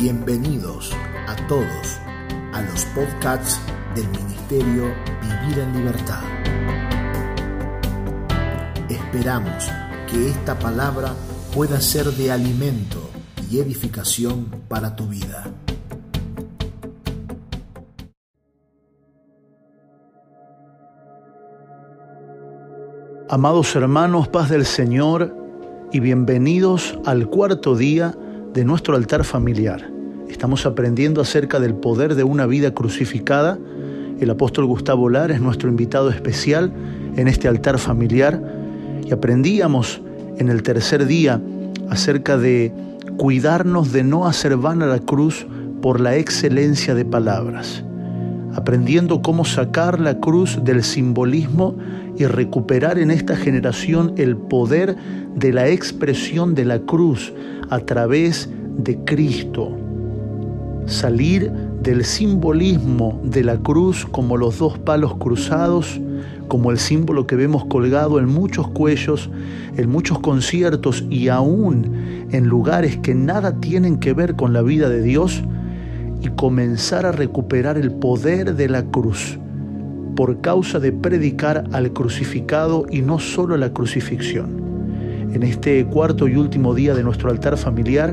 Bienvenidos a todos a los podcasts del Ministerio Vivir en Libertad. Esperamos que esta palabra pueda ser de alimento y edificación para tu vida. Amados hermanos, paz del Señor y bienvenidos al cuarto día de nuestro altar familiar. Estamos aprendiendo acerca del poder de una vida crucificada. El apóstol Gustavo Lar es nuestro invitado especial en este altar familiar y aprendíamos en el tercer día acerca de cuidarnos de no hacer vana la cruz por la excelencia de palabras, aprendiendo cómo sacar la cruz del simbolismo y recuperar en esta generación el poder de la expresión de la cruz a través de Cristo. Salir del simbolismo de la cruz como los dos palos cruzados, como el símbolo que vemos colgado en muchos cuellos, en muchos conciertos y aún en lugares que nada tienen que ver con la vida de Dios, y comenzar a recuperar el poder de la cruz por causa de predicar al crucificado y no solo la crucifixión. En este cuarto y último día de nuestro altar familiar,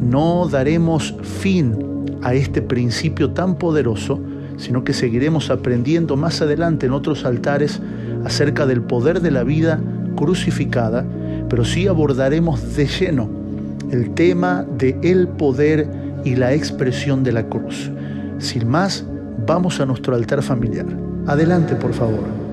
no daremos fin a este principio tan poderoso, sino que seguiremos aprendiendo más adelante en otros altares acerca del poder de la vida crucificada, pero sí abordaremos de lleno el tema de el poder y la expresión de la cruz. Sin más, vamos a nuestro altar familiar. Adelante, por favor.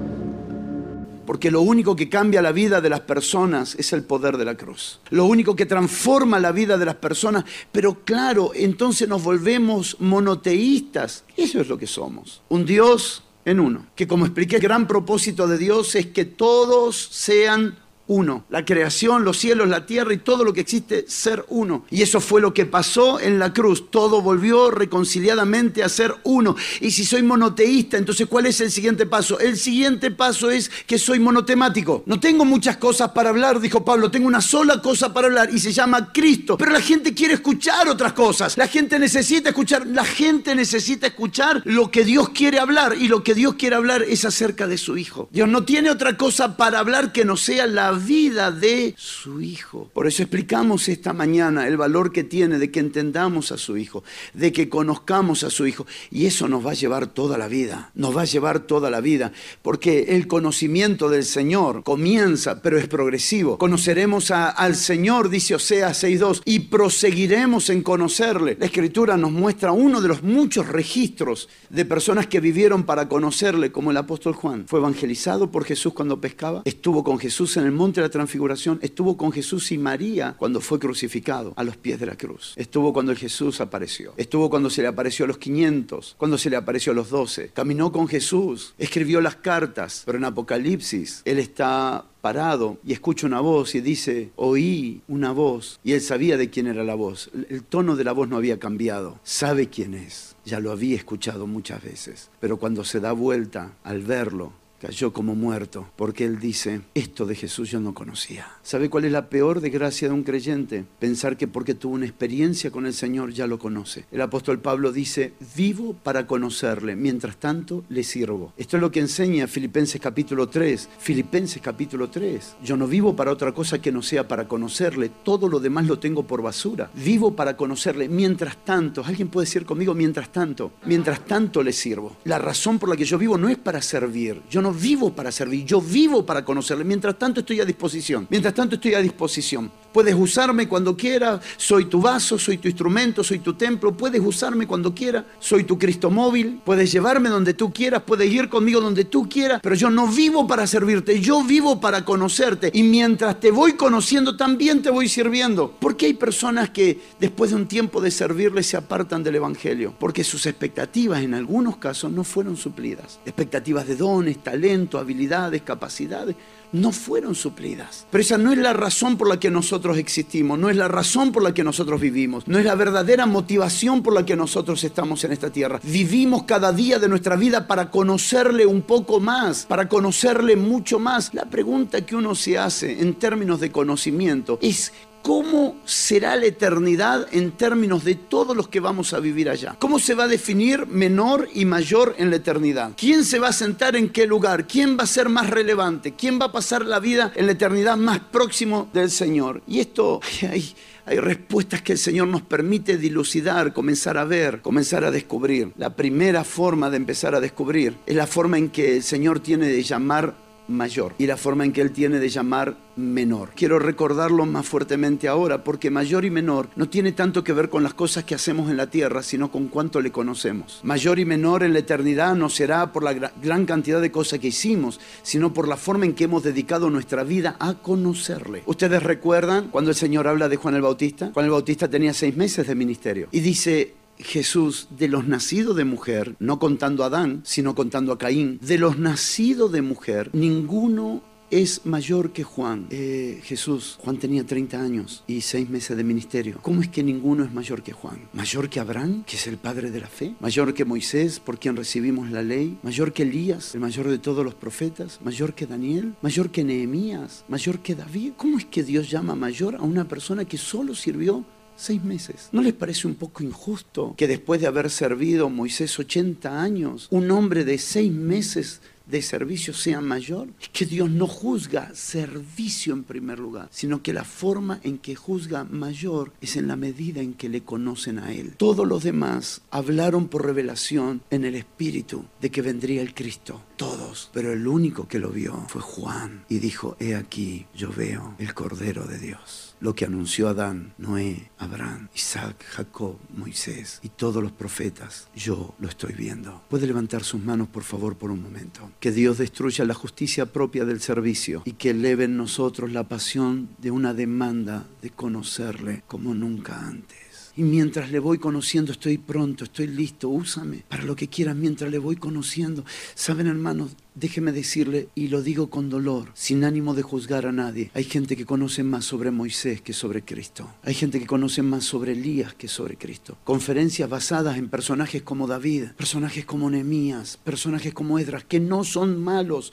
Porque lo único que cambia la vida de las personas es el poder de la cruz. Lo único que transforma la vida de las personas. Pero claro, entonces nos volvemos monoteístas. Eso es lo que somos. Un Dios en uno. Que como expliqué, el gran propósito de Dios es que todos sean uno. La creación, los cielos, la tierra y todo lo que existe, ser uno. Y eso fue lo que pasó en la cruz. Todo volvió reconciliadamente a ser uno. Y si soy monoteísta, entonces ¿cuál es el siguiente paso? El siguiente paso es que soy monotemático. No tengo muchas cosas para hablar, dijo Pablo, tengo una sola cosa para hablar y se llama Cristo. Pero la gente quiere escuchar otras cosas. La gente necesita escuchar, la gente necesita escuchar lo que Dios quiere hablar y lo que Dios quiere hablar es acerca de su Hijo. Dios no tiene otra cosa para hablar que no sea la vida de su Hijo. Por eso explicamos esta mañana el valor que tiene de que entendamos a su Hijo, de que conozcamos a su Hijo. Y eso nos va a llevar toda la vida, nos va a llevar toda la vida, porque el conocimiento del Señor comienza, pero es progresivo. Conoceremos al Señor, dice Oseas 6.2, y proseguiremos en conocerle. La Escritura nos muestra uno de los muchos registros de personas que vivieron para conocerle, como el apóstol Juan. Fue evangelizado por Jesús cuando pescaba, estuvo con Jesús en el monte la transfiguración, estuvo con Jesús y María cuando fue crucificado a los pies de la cruz. Estuvo cuando Jesús apareció. Estuvo cuando se le apareció a los 500, cuando se le apareció a los 12. Caminó con Jesús, escribió las cartas, pero en Apocalipsis él está parado y escucha una voz y dice, oí una voz. Y él sabía de quién era la voz. El tono de la voz no había cambiado. Sabe quién es. Ya lo había escuchado muchas veces. Pero cuando se da vuelta al verlo, cayó como muerto, porque él dice, esto de Jesús yo no conocía. ¿Sabe cuál es la peor desgracia de un creyente? Pensar que porque tuvo una experiencia con el Señor ya lo conoce. El apóstol Pablo dice, vivo para conocerle, mientras tanto le sirvo. Esto es lo que enseña Filipenses capítulo 3. Filipenses capítulo 3. Yo no vivo para otra cosa que no sea para conocerle, todo lo demás lo tengo por basura. Vivo para conocerle, mientras tanto, alguien puede decir conmigo, mientras tanto, mientras tanto le sirvo. La razón por la que yo vivo no es para servir, yo no vivo para servir, yo vivo para conocerle. Mientras tanto estoy a disposición. Mientras tanto estoy a disposición. Puedes usarme cuando quieras, soy tu vaso, soy tu instrumento, soy tu templo, puedes usarme cuando quieras, soy tu Cristo móvil, puedes llevarme donde tú quieras, puedes ir conmigo donde tú quieras, pero yo no vivo para servirte, yo vivo para conocerte. Y mientras te voy conociendo también te voy sirviendo. Porque hay personas que después de un tiempo de servirle se apartan del Evangelio? Porque sus expectativas en algunos casos no fueron suplidas. Expectativas de dones, talento, habilidades, capacidades no fueron suplidas. Pero esa no es la razón por la que nosotros existimos, no es la razón por la que nosotros vivimos, no es la verdadera motivación por la que nosotros estamos en esta tierra. Vivimos cada día de nuestra vida para conocerle un poco más, para conocerle mucho más. La pregunta que uno se hace en términos de conocimiento es cómo será la eternidad en términos de todos los que vamos a vivir allá. ¿Cómo se va a definir menor y mayor en la eternidad? ¿Quién se va a sentar en qué lugar? ¿Quién va a ser más relevante? ¿Quién va a pasar la vida en la eternidad más próximo del Señor? Y esto hay, respuestas que el Señor nos permite dilucidar, comenzar a ver, comenzar a descubrir. La primera forma de empezar a descubrir es la forma en que el Señor tiene de llamar mayor y la forma en que él tiene de llamar menor. Quiero recordarlo más fuertemente ahora porque mayor y menor no tiene tanto que ver con las cosas que hacemos en la tierra, sino con cuánto le conocemos. Mayor y menor en la eternidad no será por la gran cantidad de cosas que hicimos, sino por la forma en que hemos dedicado nuestra vida a conocerle. Ustedes recuerdan cuando el Señor habla de Juan el Bautista? Juan el Bautista tenía seis meses de ministerio y dice, Jesús de los nacidos de mujer, no contando a Adán, sino contando a Caín, de los nacidos de mujer, ninguno es mayor que Juan. Eh, Jesús, Juan tenía 30 años y 6 meses de ministerio. ¿Cómo es que ninguno es mayor que Juan? ¿Mayor que Abraham, que es el padre de la fe? ¿Mayor que Moisés, por quien recibimos la ley? ¿Mayor que Elías, el mayor de todos los profetas? ¿Mayor que Daniel? ¿Mayor que Nehemías? ¿Mayor que David? ¿Cómo es que Dios llama mayor a una persona que solo sirvió seis meses. ¿No les parece un poco injusto que después de haber servido Moisés 80 años, un hombre de seis meses de servicio sea mayor? Es que Dios no juzga servicio en primer lugar, sino que la forma en que juzga mayor es en la medida en que le conocen a Él. Todos los demás hablaron por revelación en el Espíritu de que vendría el Cristo. Todos. Pero el único que lo vio fue Juan y dijo, he aquí, yo veo el Cordero de Dios lo que anunció Adán, Noé, Abraham, Isaac, Jacob, Moisés y todos los profetas. Yo lo estoy viendo. Puede levantar sus manos, por favor, por un momento. Que Dios destruya la justicia propia del servicio y que eleve en nosotros la pasión de una demanda de conocerle como nunca antes. Y mientras le voy conociendo, estoy pronto, estoy listo, úsame para lo que quieras mientras le voy conociendo. Saben, hermanos, déjeme decirle, y lo digo con dolor, sin ánimo de juzgar a nadie, hay gente que conoce más sobre Moisés que sobre Cristo. Hay gente que conoce más sobre Elías que sobre Cristo. Conferencias basadas en personajes como David, personajes como Nehemías, personajes como Edras, que no son malos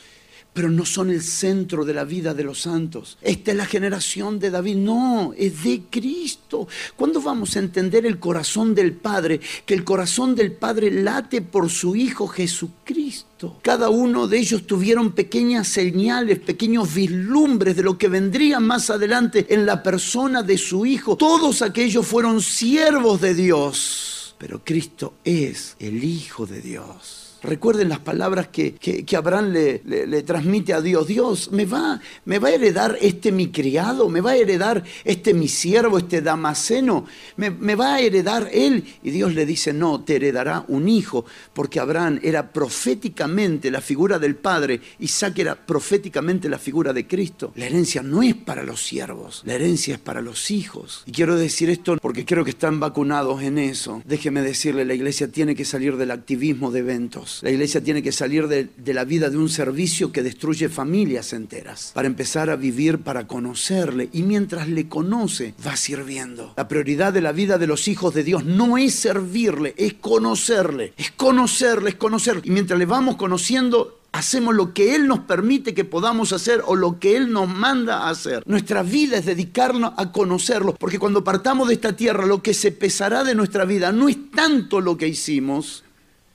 pero no son el centro de la vida de los santos. Esta es la generación de David. No, es de Cristo. ¿Cuándo vamos a entender el corazón del Padre? Que el corazón del Padre late por su Hijo Jesucristo. Cada uno de ellos tuvieron pequeñas señales, pequeños vislumbres de lo que vendría más adelante en la persona de su Hijo. Todos aquellos fueron siervos de Dios. Pero Cristo es el Hijo de Dios. Recuerden las palabras que, que, Abraham le, le, transmite a Dios. Dios, ¿me va, ¿me va a heredar este mi criado? ¿Me va a heredar este mi siervo, este damaseno? ¿Me, ¿Me, va a heredar él? Y Dios le dice, no, te heredará un hijo, porque Abraham era proféticamente la figura del Padre, Isaac era proféticamente la figura de Cristo. La herencia no es para los siervos, la herencia es para los hijos. Y quiero decir esto porque creo que están vacunados en eso. Déjeme decirle, la iglesia tiene que salir del activismo de eventos la iglesia tiene que salir de, de, la vida de un servicio que destruye familias enteras para empezar a vivir para conocerle. Y mientras le conoce, va sirviendo. La prioridad de la vida de los hijos de Dios no es servirle, es conocerle. Es conocerle, es conocerle. Y mientras le vamos conociendo, hacemos lo que Él nos permite que podamos hacer o lo que Él nos manda a hacer. Nuestra vida es dedicarnos a conocerlo, porque cuando partamos de esta tierra, lo que se pesará de nuestra vida no es tanto lo que hicimos,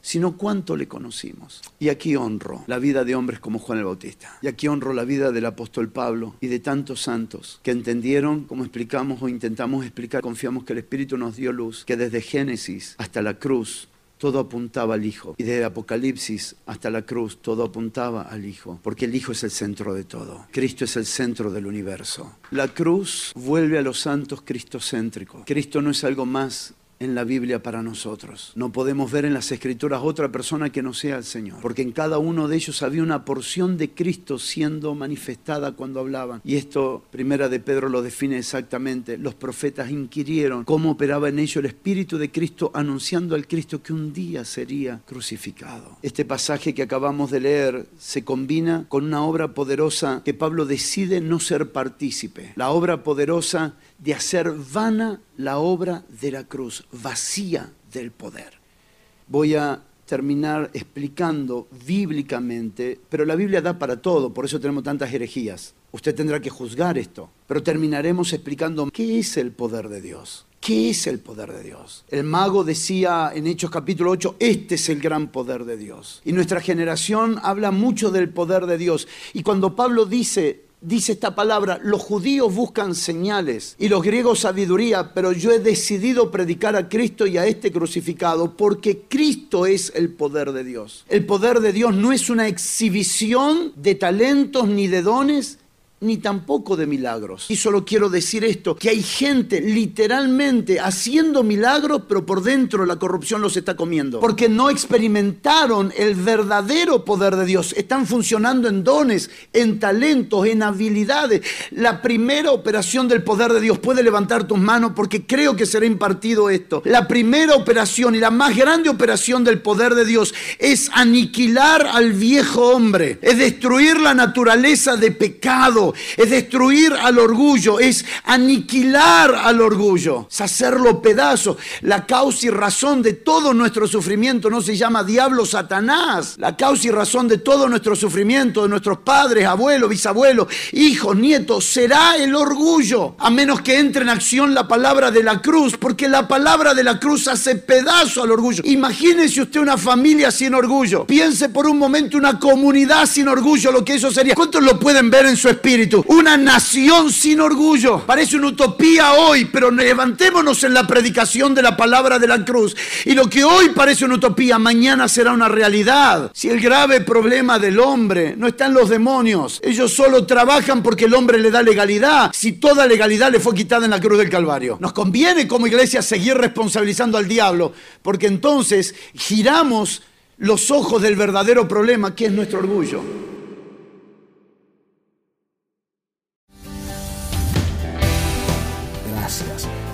sino cuánto le conocimos. Y aquí honro la vida de hombres como Juan el Bautista. Y aquí honro la vida del apóstol Pablo y de tantos santos que entendieron, como explicamos o intentamos explicar, confiamos que el Espíritu nos dio luz, que desde Génesis hasta la cruz todo apuntaba al Hijo. Y desde Apocalipsis hasta la cruz, todo apuntaba al Hijo. Porque el Hijo es el centro de todo. Cristo es el centro del universo. La cruz vuelve a los santos cristocéntricos. Cristo no es algo más en la Biblia para nosotros. No podemos ver en las escrituras otra persona que no sea el Señor, porque en cada uno de ellos había una porción de Cristo siendo manifestada cuando hablaban. Y esto, primera de Pedro lo define exactamente. Los profetas inquirieron cómo operaba en ellos el Espíritu de Cristo anunciando al Cristo que un día sería crucificado. Este pasaje que acabamos de leer se combina con una obra poderosa que Pablo decide no ser partícipe. La obra poderosa de hacer vana la obra de la cruz, vacía del poder. Voy a terminar explicando bíblicamente, pero la Biblia da para todo, por eso tenemos tantas herejías. Usted tendrá que juzgar esto, pero terminaremos explicando qué es el poder de Dios. ¿Qué es el poder de Dios? El mago decía en Hechos capítulo 8, este es el gran poder de Dios. Y nuestra generación habla mucho del poder de Dios. Y cuando Pablo dice, dice esta palabra, los judíos buscan señales y los griegos sabiduría, pero yo he decidido predicar a Cristo y a este crucificado porque Cristo es el poder de Dios. El poder de Dios no es una exhibición de talentos ni de dones, ni tampoco de milagros. Y solo quiero decir esto, que hay gente literalmente haciendo milagros, pero por dentro la corrupción los está comiendo. Porque no experimentaron el verdadero poder de Dios. Están funcionando en dones, en talentos, en habilidades. La primera operación del poder de Dios, puede levantar tus manos porque creo que será impartido esto. La primera operación y la más grande operación del poder de Dios es aniquilar al viejo hombre, es destruir la naturaleza de pecado, es destruir al orgullo, es aniquilar al orgullo, es hacerlo pedazo. La causa y razón de todo nuestro sufrimiento no se llama diablo Satanás. La causa y razón de todo nuestro sufrimiento, de nuestros padres, abuelos, bisabuelos, hijos, nietos, será el orgullo. A menos que entre en acción la palabra de la cruz, porque la palabra de la cruz hace pedazo al orgullo. Imagínese usted una familia sin orgullo. Piense por un momento una comunidad sin orgullo, lo que eso sería. ¿Cuántos lo pueden ver en su Una nación sin orgullo. Parece una utopía hoy, pero levantémonos en la predicación de la palabra de la cruz. Y lo que hoy parece una utopía, mañana será una realidad. Si el grave problema del hombre no está en los demonios, ellos solo trabajan porque el hombre le da legalidad. Si toda legalidad le fue quitada en la cruz del Calvario. Nos conviene como iglesia seguir responsabilizando al diablo, porque entonces giramos los ojos del verdadero problema, que es nuestro orgullo.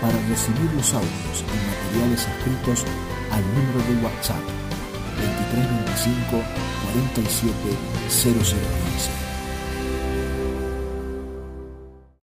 para recibir los audios y materiales escritos al número de WhatsApp 2325 47 0015.